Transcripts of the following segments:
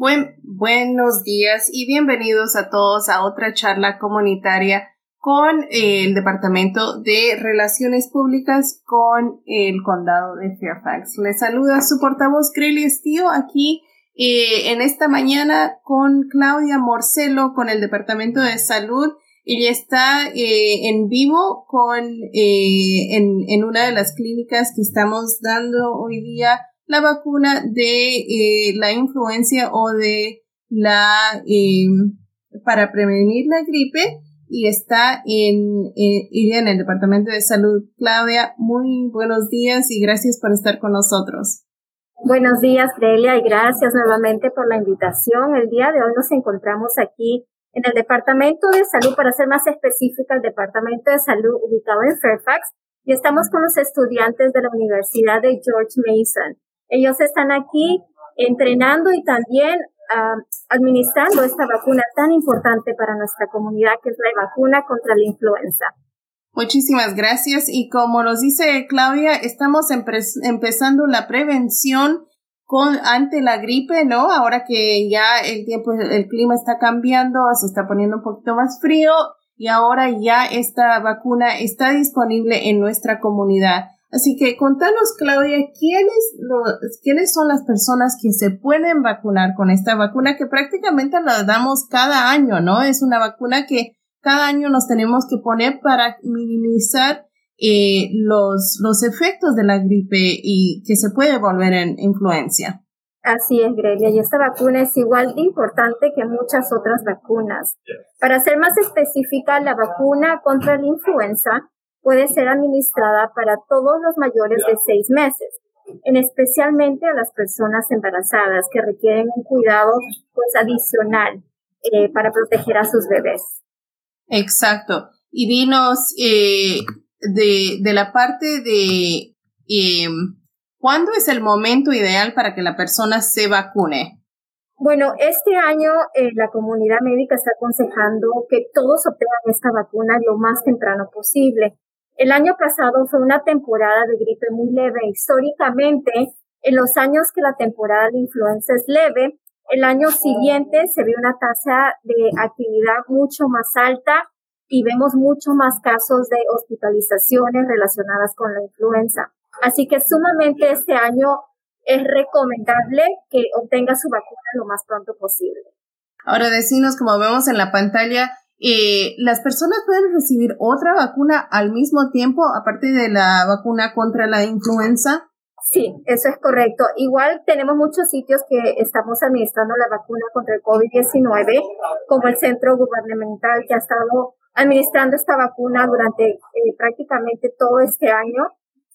Buen, buenos días y bienvenidos a todos a otra charla comunitaria con eh, el Departamento de Relaciones Públicas con el Condado de Fairfax. Les saluda su portavoz Grely Estío aquí eh, en esta mañana con Claudia Morcelo con el Departamento de Salud. Ella está eh, en vivo con en, en una de las clínicas que estamos dando hoy día la vacuna de eh, la influencia o de la em, para prevenir la gripe y está en, ella en el Departamento de Salud. Claudia, muy buenos días y gracias por estar con nosotros. Buenos días, Delia, y gracias nuevamente por la invitación. El día de hoy nos encontramos aquí en el Departamento de Salud, para ser más específica, el Departamento de Salud ubicado en Fairfax, y estamos con los estudiantes de la Universidad de George Mason. Ellos están aquí entrenando y también ah, administrando esta vacuna tan importante para nuestra comunidad, que es la vacuna contra la influenza. Muchísimas gracias. Y como nos dice Claudia, estamos empezando la prevención con, ante la gripe, ¿no? Ahora que ya el tiempo, el clima está cambiando, se está poniendo un poquito más frío y ahora ya esta vacuna está disponible en nuestra comunidad. Así que contanos, Claudia, ¿quiénes, ¿quiénes son las personas que se pueden vacunar con esta vacuna que prácticamente la damos cada año, ¿no? Es una vacuna que cada año nos tenemos que poner para minimizar eh, los, los efectos de la gripe y que se puede volver en influencia. Así es, Grelia, y esta vacuna es igual de importante que muchas otras vacunas. Para ser más específica, la vacuna contra la influenza puede ser administrada para todos los mayores de seis meses, en especialmente a las personas embarazadas que requieren un cuidado pues adicional eh, para proteger a sus bebés. Exacto. Y dinos eh, de, de, la parte de eh, cuándo es el momento ideal para que la persona se vacune. Bueno, este año eh, la comunidad médica está aconsejando que todos obtengan esta vacuna lo más temprano posible. El año pasado fue una temporada de gripe muy leve. Históricamente, en los años que la temporada de influenza es leve, el año siguiente se ve una tasa de actividad mucho más alta y vemos mucho más casos de hospitalizaciones relacionadas con la influenza. Así que sumamente este año es recomendable que obtenga su vacuna lo más pronto posible. Ahora decinos, como vemos en la pantalla, eh, ¿las personas pueden recibir otra vacuna al mismo tiempo, aparte de la vacuna contra la influenza? Sí, eso es correcto. Igual tenemos muchos sitios que estamos administrando la vacuna contra el COVID-19, como el Centro Gubernamental que ha estado administrando esta vacuna durante eh, prácticamente todo este año.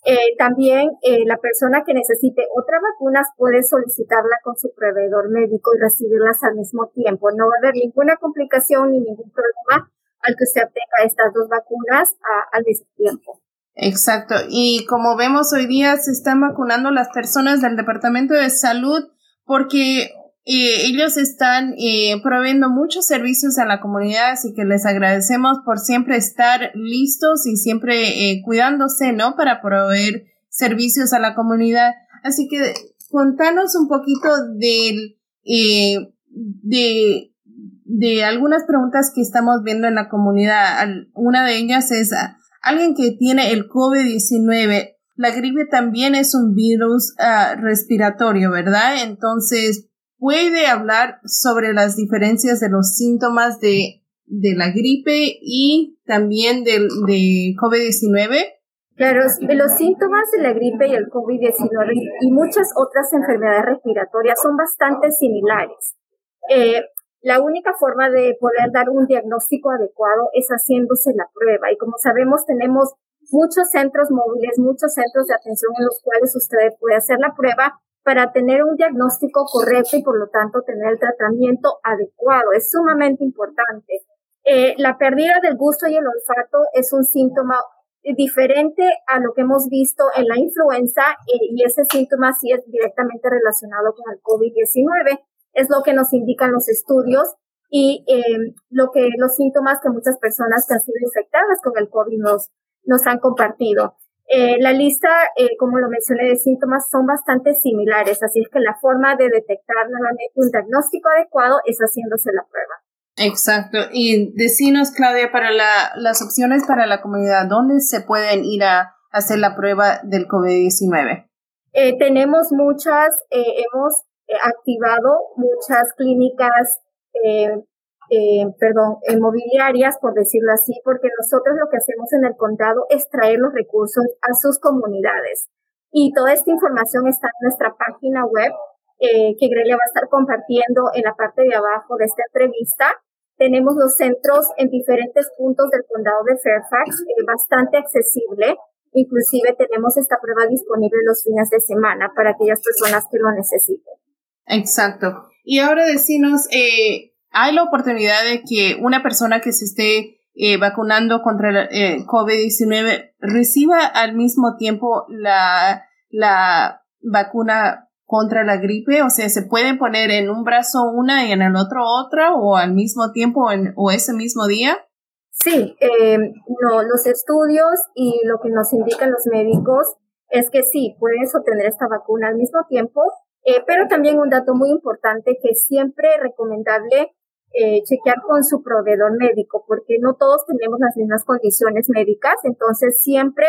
Eh, también eh, la persona que necesite otras vacunas puede solicitarla con su proveedor médico y recibirlas al mismo tiempo. No va a haber ninguna complicación ni ningún problema al que usted obtenga estas dos vacunas al mismo tiempo. Exacto. Y como vemos hoy día se están vacunando las personas del Departamento de Salud porque eh, ellos están eh, proveyendo muchos servicios a la comunidad, así que les agradecemos por siempre estar listos y siempre eh, cuidándose, ¿no? Para proveer servicios a la comunidad. Así que contanos un poquito del, de, de algunas preguntas que estamos viendo en la comunidad. Una de ellas es ah, alguien que tiene el COVID-19. La gripe también es un virus ah, respiratorio, ¿verdad? Entonces, puede hablar sobre las diferencias de los síntomas de, de la gripe y también del de COVID-19? Claro, los síntomas de la gripe y el COVID-19 y muchas otras enfermedades respiratorias son bastante similares. Eh, la única forma de poder dar un diagnóstico adecuado es haciéndose la prueba. Y como sabemos, tenemos muchos centros móviles, muchos centros de atención en los cuales usted puede hacer la prueba para tener un diagnóstico correcto y por lo tanto tener el tratamiento adecuado. Es sumamente importante. Eh, la pérdida del gusto y el olfato es un síntoma diferente a lo que hemos visto en la influenza eh, y ese síntoma sí es directamente relacionado con el COVID-19. Es lo que nos indican los estudios y eh, lo que los síntomas que muchas personas que han sido infectadas con el COVID nos, nos han compartido. Eh, la lista, eh, como lo mencioné, de síntomas son bastante similares, así es que la forma de detectar nuevamente un diagnóstico adecuado es haciéndose la prueba. Exacto. Y decinos, Claudia, para las opciones para la comunidad, ¿dónde se pueden ir a hacer la prueba del COVID-19? Eh, tenemos muchas, hemos activado muchas clínicas eh, perdón, inmobiliarias, por decirlo así, porque nosotros lo que hacemos en el condado es traer los recursos a sus comunidades. Y toda esta información está en nuestra página web, eh, que Grelia va a estar compartiendo en la parte de abajo de esta entrevista. Tenemos los centros en diferentes puntos del condado de Fairfax, eh, bastante accesible. Inclusive tenemos esta prueba disponible los fines de semana para aquellas personas que lo necesiten. Exacto. Y ahora decinos, eh, hay la oportunidad de que una persona que se esté eh, vacunando contra el eh, COVID-19 reciba al mismo tiempo la, la vacuna contra la gripe, o sea, se pueden poner en un brazo una y en el otro otra, o al mismo tiempo o ese mismo día. Sí, eh, no, los estudios y lo que nos indican los médicos es que sí, puedes obtener esta vacuna al mismo tiempo, pero también un dato muy importante que siempre recomendable eh, chequear con su proveedor médico, porque no todos tenemos las mismas condiciones médicas, entonces siempre,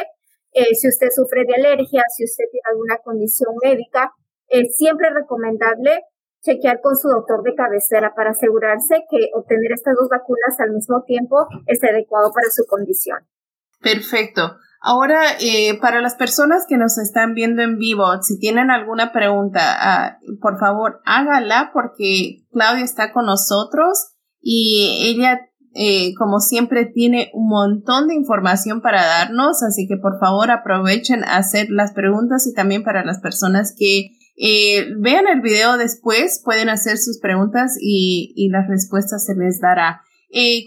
eh, si usted sufre de alergia, si usted tiene alguna condición médica, es siempre recomendable chequear con su doctor de cabecera para asegurarse que obtener estas dos vacunas al mismo tiempo es adecuado para su condición. Perfecto. Ahora, eh, para las personas que nos están viendo en vivo, si tienen alguna pregunta, ah, por favor, hágala porque Claudia está con nosotros y ella, eh, como siempre, tiene un montón de información para darnos, así que por favor aprovechen a hacer las preguntas y también para las personas que eh, vean el video después, pueden hacer sus preguntas y, y las respuestas se les dará.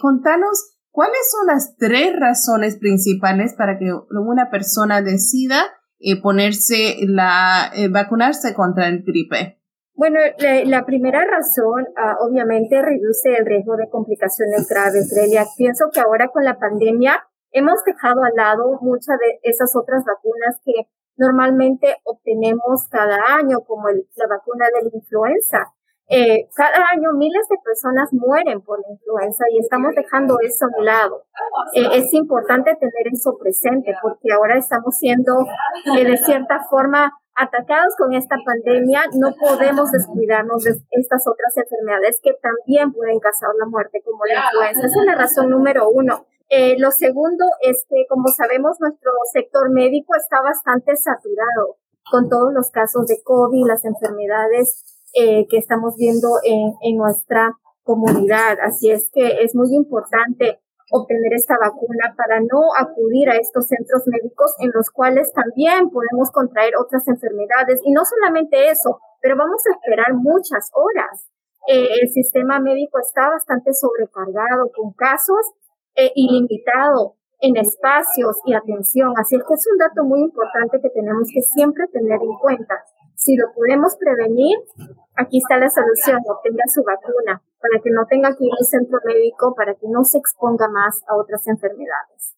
contanos ¿Cuáles son las tres razones principales para que una persona decida eh, ponerse la, eh, vacunarse contra el gripe? Bueno, la, primera razón ah, obviamente reduce el riesgo de complicaciones graves. Grelia. Pienso que ahora con la pandemia hemos dejado al lado muchas de esas otras vacunas que normalmente obtenemos cada año, como la vacuna de la influenza. Eh, cada año miles de personas mueren por la influenza y estamos dejando eso a un lado. Eh, es importante tener eso presente porque ahora estamos siendo eh, de cierta forma atacados con esta pandemia. No podemos descuidarnos de estas otras enfermedades que también pueden causar la muerte como la influenza. Esa es la razón número uno. lo segundo es que, como sabemos, nuestro sector médico está bastante saturado con todos los casos de COVID, las enfermedades eh, que estamos viendo en, en nuestra comunidad. Así es que es muy importante obtener esta vacuna para no acudir a estos centros médicos en los cuales también podemos contraer otras enfermedades. Y no solamente eso, pero vamos a esperar muchas horas. Eh, el sistema médico está bastante sobrecargado con casos eh, ilimitado en espacios y atención. Así es que es un dato muy importante que tenemos que siempre tener en cuenta. Si lo podemos prevenir, aquí está la solución, obtenga su vacuna para que no tenga que ir al centro médico, para que no se exponga más a otras enfermedades.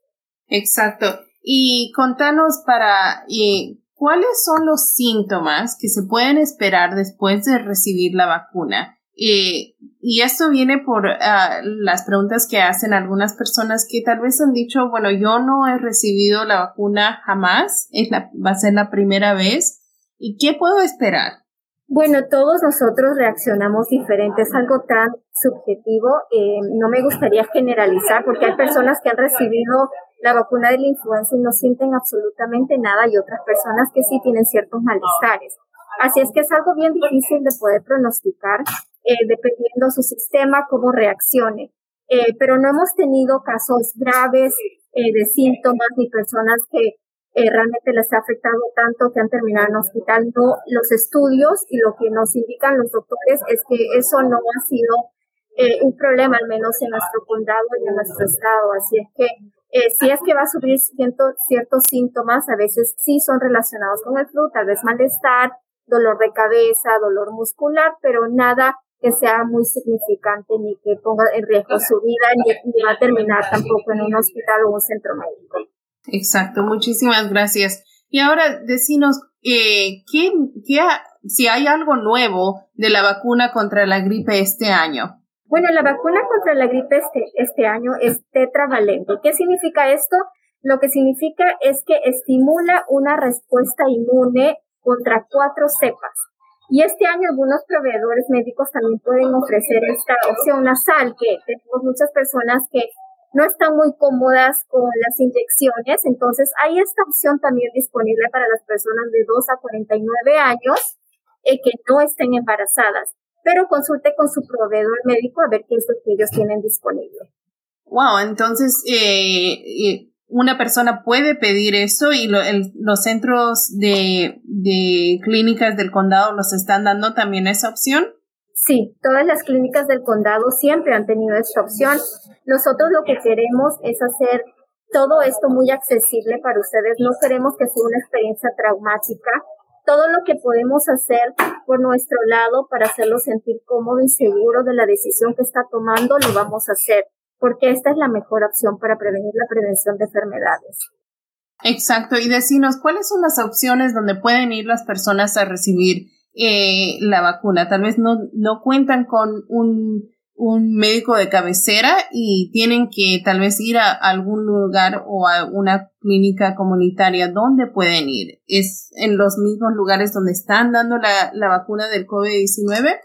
Exacto. Y contanos para y cuáles son los síntomas que se pueden esperar después de recibir la vacuna. y esto viene por ah, las preguntas que hacen algunas personas que tal vez han dicho, bueno, yo no he recibido la vacuna jamás, es va a ser la primera vez ¿Y qué puedo esperar? Bueno, todos nosotros reaccionamos diferente, es algo tan subjetivo. Eh, no me gustaría generalizar porque hay personas que han recibido la vacuna de la influenza y no sienten absolutamente nada y otras personas que sí tienen ciertos malestares. Así es que es algo bien difícil de poder pronosticar eh, dependiendo su sistema, cómo reaccione. Eh, pero no hemos tenido casos graves de síntomas ni personas que eh, realmente les ha afectado tanto que han terminado en hospital. No, los estudios y lo que nos indican los doctores es que eso no ha sido eh, un problema, al menos en nuestro condado y en nuestro estado. Así es que eh, si es que va a sufrir ciertos síntomas, a veces sí son relacionados con el flu, tal vez malestar, dolor de cabeza, dolor muscular, pero nada que sea muy significante ni que ponga en riesgo su vida ni va a terminar tampoco en un hospital o un centro médico. Exacto, muchísimas gracias. Y ahora decinos, eh, ¿qué, qué, si hay algo nuevo de la vacuna contra la gripe este año? Bueno, la vacuna contra la gripe este, este año es tetravalente. ¿Qué significa esto? Lo que significa es que estimula una respuesta inmune contra cuatro cepas. Y este año algunos proveedores médicos también pueden ofrecer esta opción nasal, que tenemos muchas personas que no están muy cómodas con las inyecciones, entonces hay esta opción también disponible para las personas de 2 a 49 años eh, que no estén embarazadas pero consulte con su proveedor médico a ver qué es lo que ellos tienen disponible. Wow, entonces eh, eh, una persona puede pedir eso y los centros de, de clínicas del condado los están dando también esa opción. Sí, todas las clínicas del condado siempre han tenido esta opción. Nosotros lo que queremos es hacer todo esto muy accesible para ustedes. No queremos que sea una experiencia traumática todo lo que podemos hacer por nuestro lado para hacerlo sentir cómodo y seguro de la decisión que está tomando, lo vamos a hacer, porque esta es la mejor opción para prevenir la prevención de enfermedades. Exacto, y decinos, ¿cuáles son las opciones donde pueden ir las personas a recibir eh, la vacuna? Tal vez no, no cuentan con un un médico de cabecera y tienen que tal vez ir a algún lugar o a una clínica comunitaria donde pueden ir. ¿Es en los mismos lugares donde están dando la, la vacuna del COVID-19?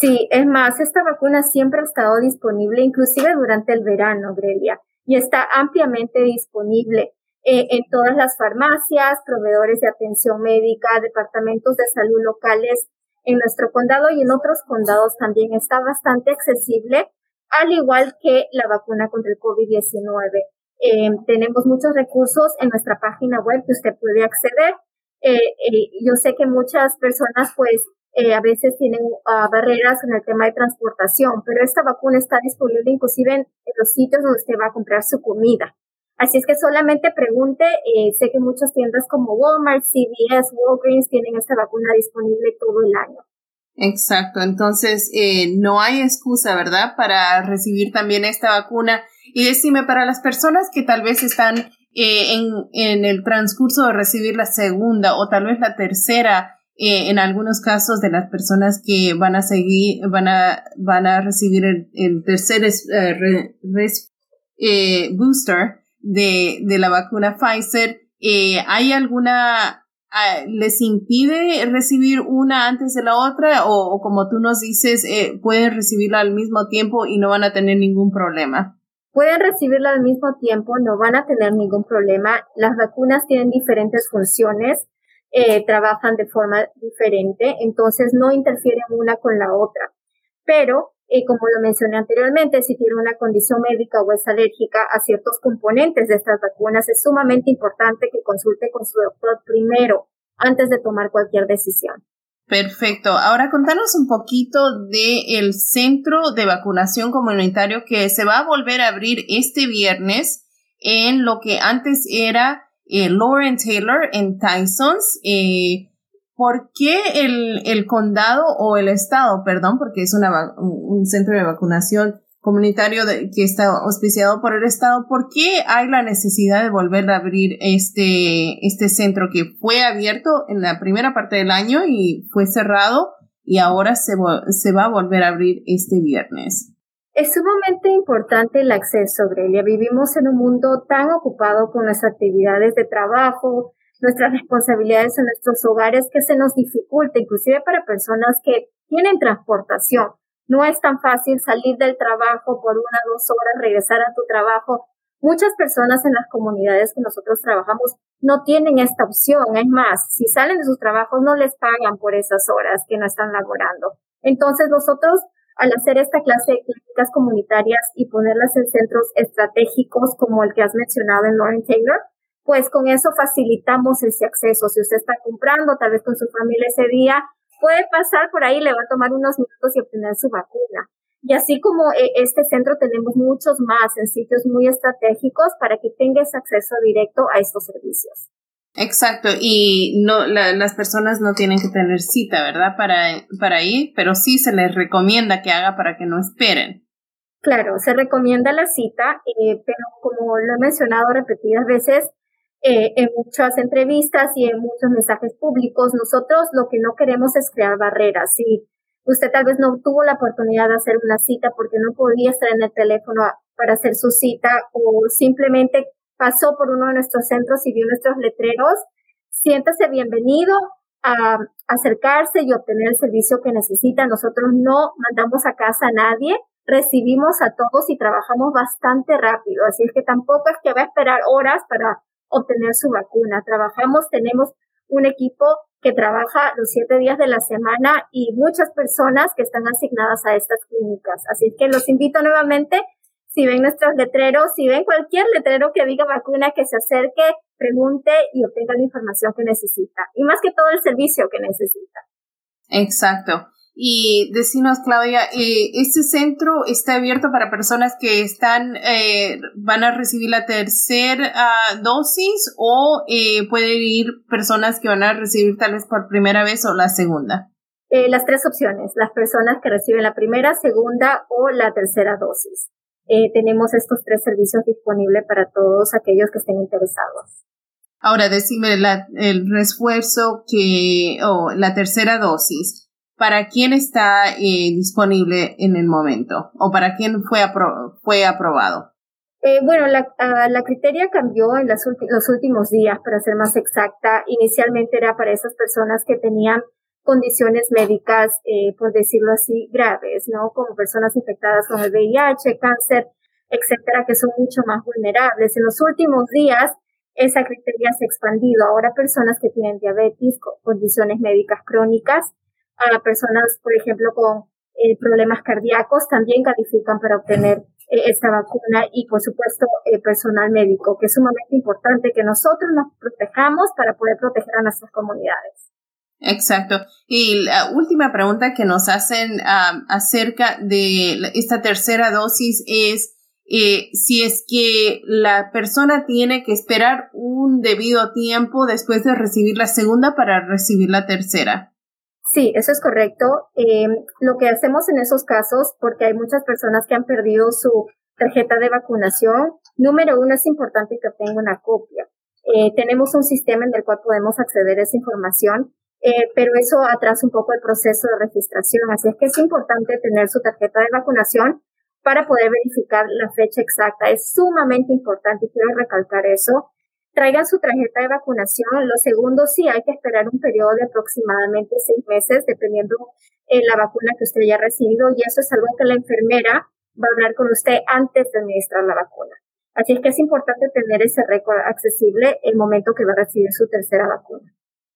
Sí, es más, esta vacuna siempre ha estado disponible, inclusive durante el verano, Grelia, y está ampliamente disponible eh, en todas las farmacias, proveedores de atención médica, departamentos de salud locales en nuestro condado y en otros condados también está bastante accesible, al igual que la vacuna contra el COVID-19. Eh, tenemos muchos recursos en nuestra página web que usted puede acceder. Eh, eh, yo sé que muchas personas pues a veces tienen uh, barreras en el tema de transportación, pero esta vacuna está disponible inclusive en los sitios donde usted va a comprar su comida. Así es que solamente pregunte, eh, sé que muchas tiendas como Walmart, CVS, Walgreens tienen esta vacuna disponible todo el año. Exacto, entonces eh, no hay excusa, ¿verdad?, para recibir también esta vacuna. Y decime, para las personas que tal vez están eh, en, en, el transcurso de recibir la segunda o tal vez la tercera, en algunos casos de las personas que van a seguir, van a, van a recibir el, tercer booster, de, de la vacuna Pfizer, eh, ¿hay alguna, ah, les impide recibir una antes de la otra o, como tú nos dices, eh, pueden recibirla al mismo tiempo y no van a tener ningún problema? Pueden recibirla al mismo tiempo, no van a tener ningún problema. Las vacunas tienen diferentes funciones, eh, trabajan de forma diferente, entonces no interfieren una con la otra. Pero y como lo mencioné anteriormente, si tiene una condición médica o es alérgica a ciertos componentes de estas vacunas, es sumamente importante que consulte con su doctor primero antes de tomar cualquier decisión. Perfecto. Ahora contanos un poquito del centro de vacunación comunitario que se va a volver a abrir este viernes en lo que antes era eh, Lauren Taylor en Tysons. Eh, ¿por qué el, condado o el estado, perdón, porque es un centro de vacunación comunitario que está auspiciado por el estado, ¿por qué hay la necesidad de volver a abrir este, este centro que fue abierto en la primera parte del año y fue cerrado y ahora se, se va a volver a abrir este viernes? Es sumamente importante el acceso, Grelia. Vivimos en un mundo tan ocupado con las actividades de trabajo, nuestras responsabilidades en nuestros hogares que se nos dificulta, inclusive para personas que tienen transportación. No es tan fácil salir del trabajo por una o dos horas, regresar a tu trabajo. Muchas personas en las comunidades que nosotros trabajamos no tienen esta opción. Es más, si salen de sus trabajos no les pagan por esas horas que no están laborando. Entonces nosotros al hacer esta clase de clínicas comunitarias y ponerlas en centros estratégicos como el que has mencionado en Lauren Taylor, pues con eso facilitamos ese acceso. Si usted está comprando, tal vez con su familia ese día, puede pasar por ahí, le va a tomar unos minutos y obtener su vacuna. Y así como eh, este centro tenemos muchos más en sitios muy estratégicos para que tenga ese acceso directo a estos servicios. Exacto, y no las personas no tienen que tener cita, ¿verdad? Para, para ir, pero sí se les recomienda que haga para que no esperen. Claro, se recomienda la cita, eh, pero como lo he mencionado repetidas veces, eh, en muchas entrevistas y en muchos mensajes públicos. Nosotros lo que no queremos es crear barreras. Si usted tal vez no tuvo la oportunidad de hacer una cita porque no podía estar en el teléfono para hacer su cita o simplemente pasó por uno de nuestros centros y vio nuestros letreros, siéntase bienvenido a acercarse y obtener el servicio que necesita. Nosotros no mandamos a casa a nadie, recibimos a todos y trabajamos bastante rápido. Así es que tampoco es que va a esperar horas para obtener su vacuna. Trabajamos, tenemos un equipo que trabaja los siete días de la semana y muchas personas que están asignadas a estas clínicas. Así que los invito nuevamente, si ven nuestros letreros, si ven cualquier letrero que diga vacuna, que se acerque, pregunte y obtenga la información que necesita. Y más que todo el servicio que necesita. Exacto. Y decinos, Claudia, eh, ¿este centro está abierto para personas que están, eh, van a recibir la tercera dosis o eh, pueden ir personas que van a recibir tal vez por primera vez o la segunda? Eh, las tres opciones, las personas que reciben la primera, segunda o la tercera dosis. Tenemos estos tres servicios disponibles para todos aquellos que estén interesados. Ahora, decime la, el refuerzo que, o la tercera dosis. ¿Para quién está eh, disponible en el momento o para quién fue, fue aprobado? Eh, bueno, la, uh, la, criteria cambió en las los últimos días, para ser más exacta. Inicialmente era para esas personas que tenían condiciones médicas, eh, por decirlo así, graves, ¿no? Como personas infectadas con el VIH, cáncer, etcétera, que son mucho más vulnerables. En los últimos días, esa criteria se ha expandido. Ahora personas que tienen diabetes, condiciones médicas crónicas, a personas, por ejemplo, con eh, problemas cardíacos también califican para obtener eh, esta vacuna y, por supuesto, eh, personal médico, que es sumamente importante que nosotros nos protejamos para poder proteger a nuestras comunidades. Exacto. Y la última pregunta que nos hacen acerca de esta tercera dosis es si es que la persona tiene que esperar un debido tiempo después de recibir la segunda para recibir la tercera. Sí, eso es correcto. Eh, lo que hacemos en esos casos, porque hay muchas personas que han perdido su tarjeta de vacunación, número uno es importante que obtenga una copia. Eh, tenemos un sistema en el cual podemos acceder a esa información, eh, pero eso atrasa un poco el proceso de registración. Así es que es importante tener su tarjeta de vacunación para poder verificar la fecha exacta. Es sumamente importante y quiero recalcar eso traigan su tarjeta de vacunación. Lo segundo, sí, hay que esperar un periodo de aproximadamente seis meses, dependiendo de eh, la vacuna que usted haya recibido, y eso es algo que la enfermera va a hablar con usted antes de administrar la vacuna. Así es que es importante tener ese récord accesible el momento que va a recibir su tercera vacuna.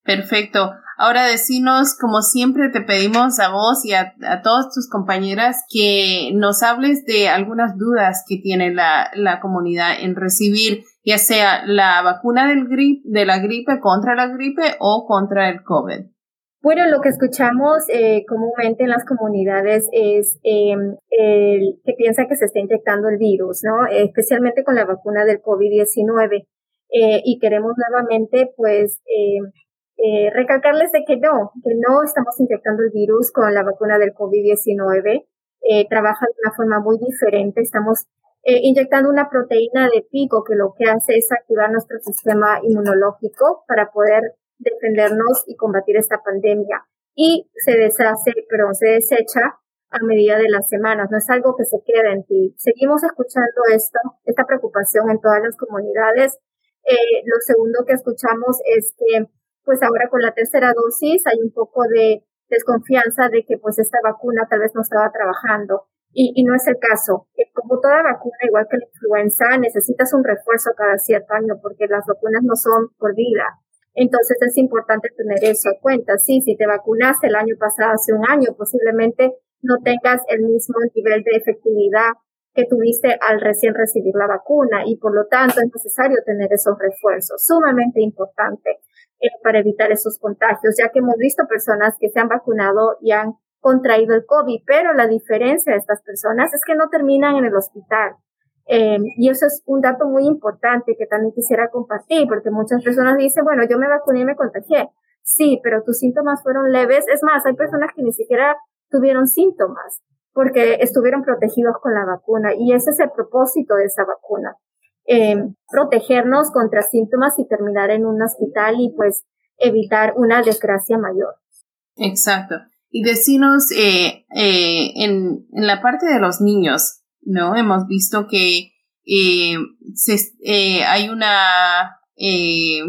Perfecto. Ahora decinos, como siempre te pedimos a vos y a, a todas tus compañeras que nos hables de algunas dudas que tiene la, la comunidad en recibir ya sea la vacuna del grip, de la gripe contra la gripe o contra el COVID. Bueno, lo que escuchamos eh, comúnmente en las comunidades es em, el que piensa que se está inyectando el virus, ¿no? especialmente con la vacuna del COVID-19. Eh, y queremos nuevamente, pues, em, eh, recalcarles de que no, que no estamos inyectando el virus con la vacuna del COVID-19. trabaja de una forma muy diferente. Estamos eh, inyectando una proteína de pico que lo que hace es activar nuestro sistema inmunológico para poder defendernos y combatir esta pandemia. Y se deshace, pero se desecha a medida de las semanas, no es algo que se quede en ti. Seguimos escuchando esto, esta preocupación en todas las comunidades. Eh, lo segundo que escuchamos es que, pues ahora con la tercera dosis hay un poco de desconfianza de que pues esta vacuna tal vez no estaba trabajando. Y, no es el caso. Como toda vacuna, igual que la influenza, necesitas un refuerzo cada cierto año porque las vacunas no son por vida. Entonces es importante tener eso en cuenta. Sí, si te vacunaste el año pasado, hace un año, posiblemente no tengas el mismo nivel de efectividad que tuviste al recién recibir la vacuna y por lo tanto es necesario tener esos refuerzos, sumamente importante para evitar esos contagios, ya que hemos visto personas que se han vacunado y han contraído el COVID, pero la diferencia de estas personas es que no terminan en el hospital. Eh, y eso es un dato muy importante que también quisiera compartir, porque muchas personas dicen, bueno, yo me vacuné y me contagié. Sí, pero tus síntomas fueron leves. Es más, hay personas que ni siquiera tuvieron síntomas porque estuvieron protegidos con la vacuna y ese es el propósito de esa vacuna. Eh, protegernos contra síntomas y terminar en un hospital y pues evitar una desgracia mayor. Exacto. Y decinos, eh, eh, en, en, la parte de los niños, ¿no? Hemos visto que eh, eh, hay una, eh,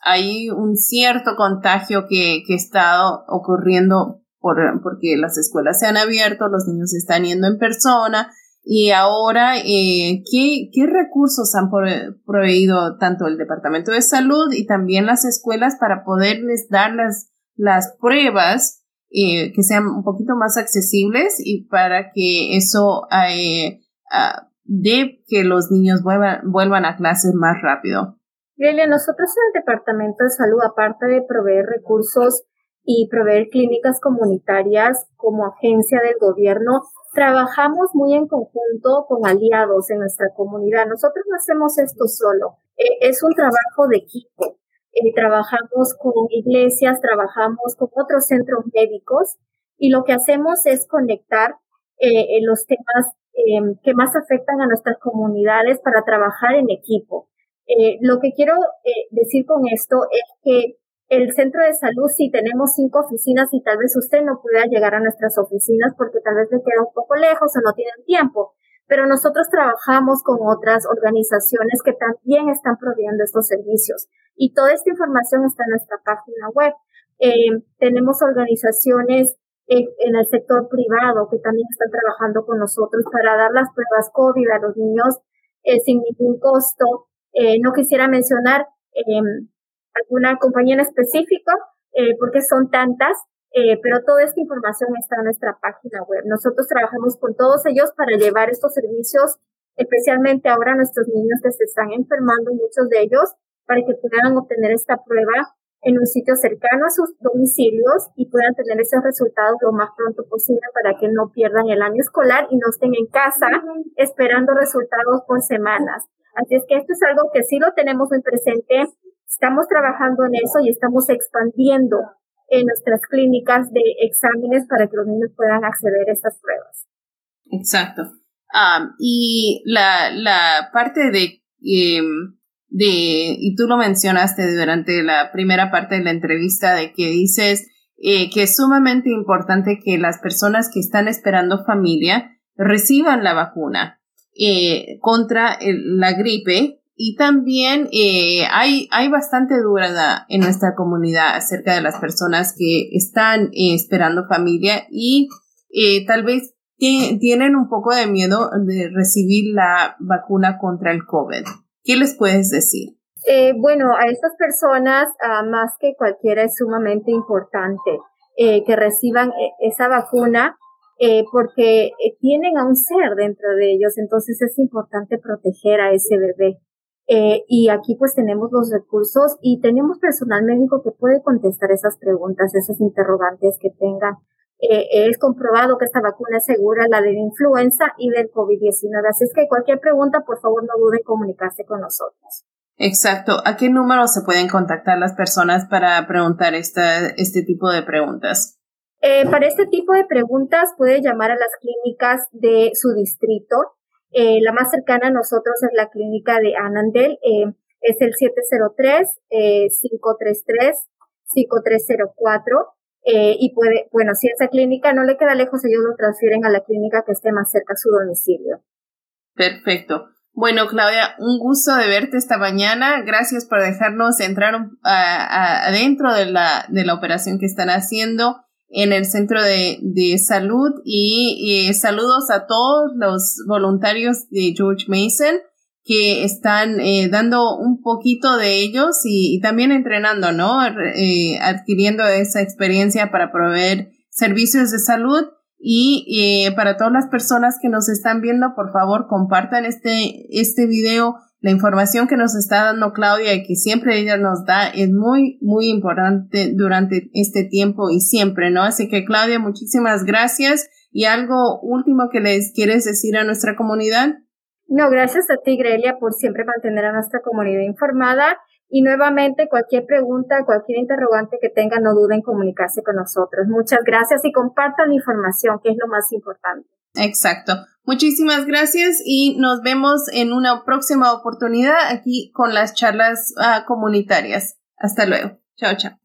hay un cierto contagio que, que está ocurriendo por, porque las escuelas se han abierto, los niños están yendo en persona, y ahora, eh, ¿qué, ¿qué, recursos han proveído tanto el Departamento de Salud y también las escuelas para poderles dar las, las pruebas eh, que sean un poquito más accesibles y para que eso eh, dé que los niños vuelvan, vuelvan a clases más rápido? Lilia, nosotros en el Departamento de Salud, aparte de proveer recursos y proveer clínicas comunitarias como agencia del gobierno, trabajamos muy en conjunto con aliados en nuestra comunidad. Nosotros no hacemos esto solo, eh, es un trabajo de equipo. Eh, trabajamos con iglesias, trabajamos con otros centros médicos y lo que hacemos es conectar eh, los temas em, que más afectan a nuestras comunidades para trabajar en equipo. lo que quiero decir con esto es que el centro de salud, si tenemos cinco oficinas y tal vez usted no pueda llegar a nuestras oficinas porque tal vez le queda un poco lejos o no tienen tiempo, pero nosotros trabajamos con otras organizaciones que también están proveyendo estos servicios y toda esta información está en nuestra página web. Eh, tenemos organizaciones en el sector privado que también están trabajando con nosotros para dar las pruebas COVID a los niños eh, sin ningún costo. Eh, no quisiera mencionar em, alguna compañía en específico, eh, porque son tantas, eh, pero toda esta información está en nuestra página web. Nosotros trabajamos con todos ellos para llevar estos servicios, especialmente ahora nuestros niños que se están enfermando, muchos de ellos, para que puedan obtener esta prueba en un sitio cercano a sus domicilios y puedan tener esos resultados lo más pronto posible para que no pierdan el año escolar y no estén en casa esperando resultados por semanas. Así es que esto es algo que sí lo tenemos muy presente Estamos trabajando en eso y estamos expandiendo en nuestras clínicas de exámenes para que los niños puedan acceder a estas pruebas. Exacto. y la, la parte de, em, de, y tú lo mencionaste durante la primera parte de la entrevista, de que dices eh, que es sumamente importante que las personas que están esperando familia reciban la vacuna eh, contra la gripe y también eh, hay, hay bastante duda en nuestra comunidad acerca de las personas que están eh, esperando familia y eh, tal vez tienen un poco de miedo de recibir la vacuna contra el COVID. ¿Qué les puedes decir? bueno, a estas personas, ah, más que cualquiera, es sumamente importante que reciban esa vacuna porque tienen a un ser dentro de ellos, entonces es importante proteger a ese bebé. Eh, y aquí pues tenemos los recursos y tenemos personal médico que puede contestar esas preguntas, esas interrogantes que tengan. Eh, es comprobado que esta vacuna es segura, la de la influenza y del COVID-19. Así es que cualquier pregunta, por favor, no duden en comunicarse con nosotros. Exacto. ¿A qué número se pueden contactar las personas para preguntar esta, este tipo de preguntas? Eh, para este tipo de preguntas puede llamar a las clínicas de su distrito. Eh, la más cercana a nosotros es la clínica de Anandel, eh, es el 703-533-5304. Eh, y puede, bueno, si esa clínica no le queda lejos, ellos lo transfieren a la clínica que esté más cerca a su domicilio. Perfecto. Bueno, Claudia, un gusto de verte esta mañana. Gracias por dejarnos entrar adentro de la, de la operación que están haciendo en el centro de, de salud y, saludos a todos los voluntarios de George Mason que están eh, dando un poquito de ellos y, también entrenando, ¿no? Eh, adquiriendo esa experiencia para proveer servicios de salud y eh, para todas las personas que nos están viendo, por favor, compartan este, este video la información que nos está dando Claudia y que siempre ella nos da es muy, muy importante durante este tiempo y siempre, ¿no? Así que Claudia, muchísimas gracias. ¿Y algo último que les quieres decir a nuestra comunidad? No, gracias a ti, Grelia, por siempre mantener a nuestra comunidad informada. Y nuevamente, cualquier pregunta, cualquier interrogante que tengan, no duden en comunicarse con nosotros. Muchas gracias y compartan la información, que es lo más importante. Exacto. Muchísimas gracias y nos vemos en una próxima oportunidad aquí con las charlas ah, comunitarias. Hasta luego. Chao, chao.